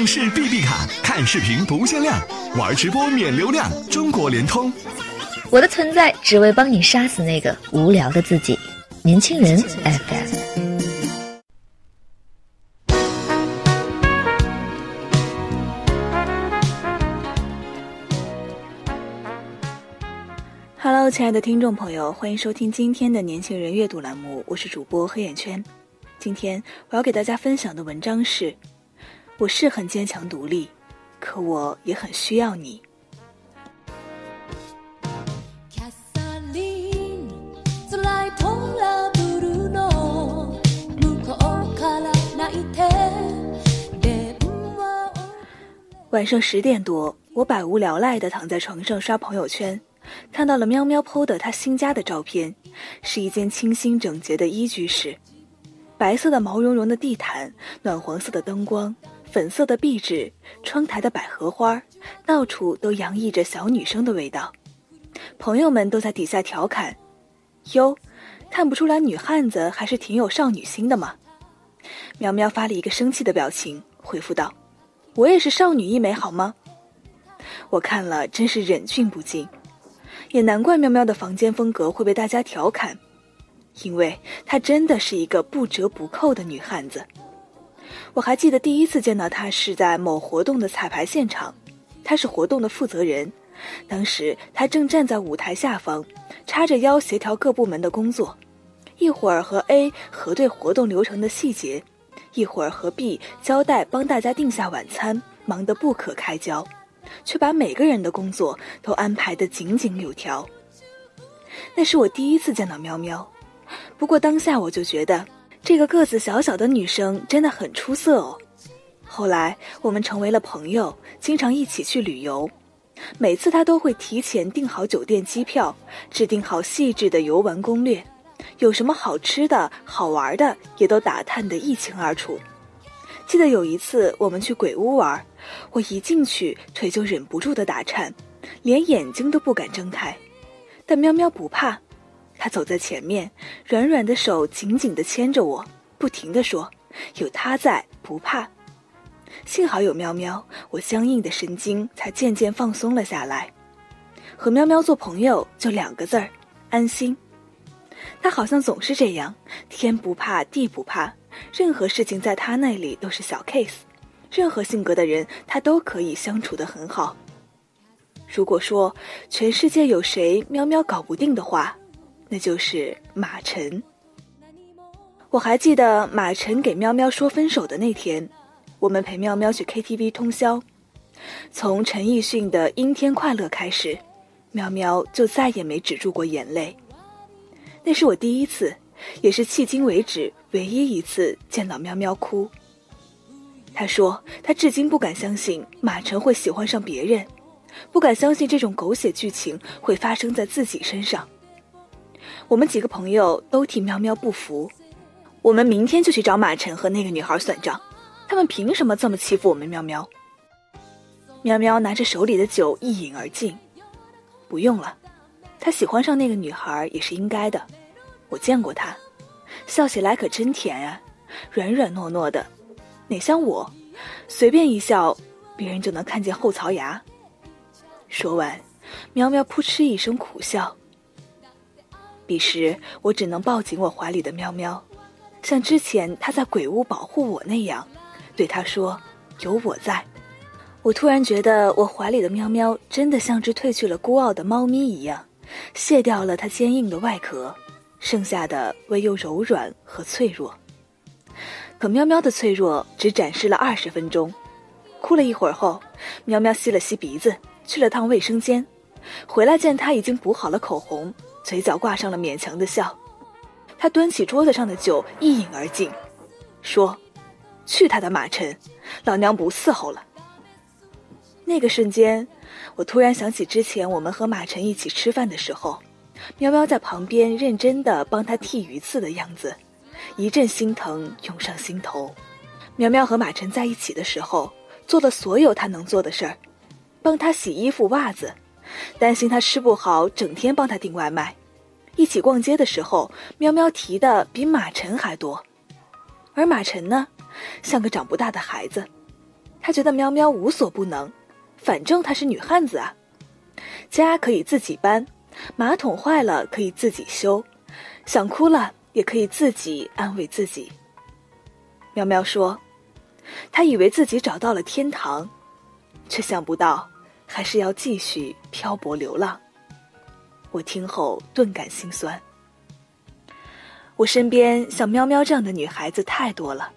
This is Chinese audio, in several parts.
上市 BB 卡，看视频不限量，玩直播免流量。中国联通。我的存在只为帮你杀死那个无聊的自己。年轻人 FM。Hello，亲爱的听众朋友，欢迎收听今天的年轻人阅读栏目，我是主播黑眼圈。今天我要给大家分享的文章是：我是很坚强独立，可我也很需要你。キャサリン辛いトラブルの向こうから泣いて電話を晚上十点多，我百无聊赖地躺在床上刷朋友圈，看到了喵喵 PO 的他新家的照片，是一间清新整洁的一居室，白色的毛茸茸的地毯，暖黄色的灯光， 粉色的壁纸，窗台的百合花，到处都洋溢着小女生的味道。朋友们都在底下调侃：“哟，看不出来女汉子还是挺有少女心的嘛。”喵喵发了一个生气的表情，回复道。我也是少女一枚，好吗？我看了真是忍俊不禁，也难怪喵喵的房间风格会被大家调侃，因为她真的是一个不折不扣的女汉子。我还记得第一次见到他是在某活动的彩排现场，他是活动的负责人，当时他正站在舞台下方，叉着腰协调各部门的工作，一会儿和 A 核对活动流程的细节。一会儿和 B 交代帮大家订下晚餐，忙得不可开交，却把每个人的工作都安排得井井有条。那是我第一次见到喵喵，不过当下我就觉得这个个子小小的女生真的很出色哦。后来我们成为了朋友，经常一起去旅游，每次她都会提前订好酒店、机票，制定好细致的游玩攻略。有什么好吃的好玩的，也都打探得一清二楚。记得有一次我们去鬼屋玩，我一进去腿就忍不住的打颤，连眼睛都不敢睁开。但喵喵不怕，他走在前面，软软的手紧紧地牵着我，不停地说：“有他在，不怕。”幸好有喵喵，我僵硬的神经才渐渐放松了下来。和喵喵做朋友就两个字儿：安心。他好像总是这样，天不怕地不怕，任何事情在他那里都是小 case，任何性格的人他都可以相处得很好。如果说全世界有谁喵喵搞不定的话，那就是马晨。我还记得马晨给喵喵说分手的那天，我们陪喵喵去 KTV 通宵，从陈奕迅的《阴天快乐》开始，喵喵就再也没止住过眼泪。那是我第一次，也是迄今为止唯一一次见到喵喵哭。他说他至今不敢相信马晨会喜欢上别人，不敢相信这种狗血剧情会发生在自己身上。我们几个朋友都替喵喵不服，我们明天就去找马晨和那个女孩算账，他们凭什么这么欺负我们喵喵？喵喵拿着手里的酒一饮而尽，不用了。他喜欢上那个女孩也是应该的，我见过他，笑起来可真甜啊，软软糯糯的，哪像我，随便一笑，别人就能看见后槽牙。说完，喵喵扑哧一声苦笑。彼时我只能抱紧我怀里的喵喵，像之前他在鬼屋保护我那样，对他说：“有我在。”我突然觉得我怀里的喵喵真的像只褪去了孤傲的猫咪一样。卸掉了它坚硬的外壳，剩下的唯有柔软和脆弱。可喵喵的脆弱只展示了二十分钟，哭了一会儿后，喵喵吸了吸鼻子，去了趟卫生间，回来见他已经补好了口红，嘴角挂上了勉强的笑。他端起桌子上的酒一饮而尽，说：“去他的马尘，老娘不伺候了。”那个瞬间。我突然想起之前我们和马晨一起吃饭的时候，喵喵在旁边认真的帮他剔鱼刺的样子，一阵心疼涌上心头。喵喵和马晨在一起的时候，做了所有他能做的事儿，帮他洗衣服、袜子，担心他吃不好，整天帮他订外卖。一起逛街的时候，喵喵提的比马晨还多，而马晨呢，像个长不大的孩子。他觉得喵喵无所不能，反正她是女汉子啊，家可以自己搬，马桶坏了可以自己修，想哭了也可以自己安慰自己。喵喵说，他以为自己找到了天堂，却想不到还是要继续漂泊流浪。我听后顿感心酸。我身边像喵喵这样的女孩子太多了。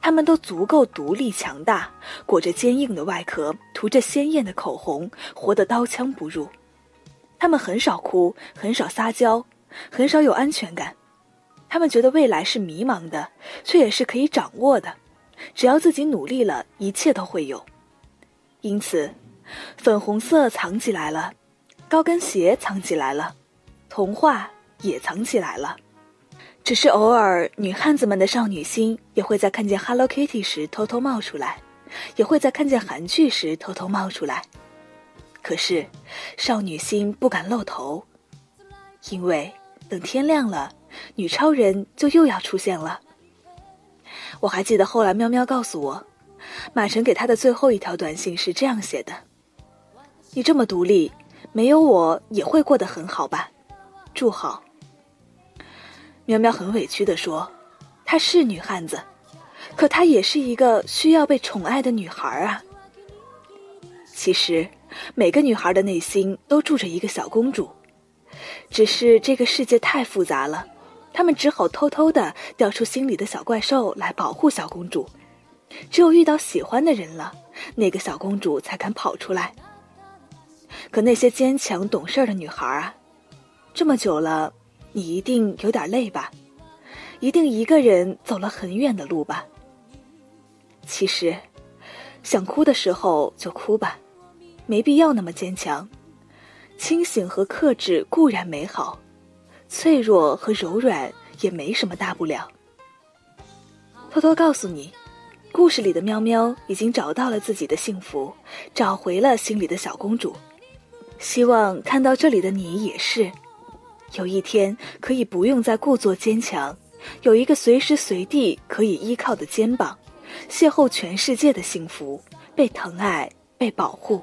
她们都足够独立强大，裹着坚硬的外壳，涂着鲜艳的口红，活得刀枪不入。她们很少哭，很少撒娇，很少有安全感。她们觉得未来是迷茫的，却也是可以掌握的。只要自己努力了，一切都会有。因此，粉红色藏起来了，高跟鞋藏起来了，童话也藏起来了。只是偶尔，女汉子们的少女心也会在看见 Hello Kitty 时偷偷冒出来，也会在看见韩剧时偷偷冒出来。可是，少女心不敢露头，因为等天亮了，女超人就又要出现了。我还记得后来喵喵告诉我，马晨给他的最后一条短信是这样写的：“你这么独立，没有我也会过得很好吧？祝好。”喵喵很委屈地说：“她是女汉子，可她也是一个需要被宠爱的女孩啊。其实，每个女孩的内心都住着一个小公主，只是这个世界太复杂了，她们只好偷偷的调出心里的小怪兽来保护小公主。只有遇到喜欢的人了，那个小公主才敢跑出来。可那些坚强懂事的女孩啊，这么久了。”你一定有点累吧？一定一个人走了很远的路吧？其实，想哭的时候就哭吧，没必要那么坚强。清醒和克制固然美好，脆弱和柔软也没什么大不了。偷偷告诉你，故事里的喵喵已经找到了自己的幸福，找回了心里的小公主。希望看到这里的你也是。有一天可以不用再故作坚强，有一个随时随地可以依靠的肩膀，邂逅全世界的幸福，被疼爱，被保护。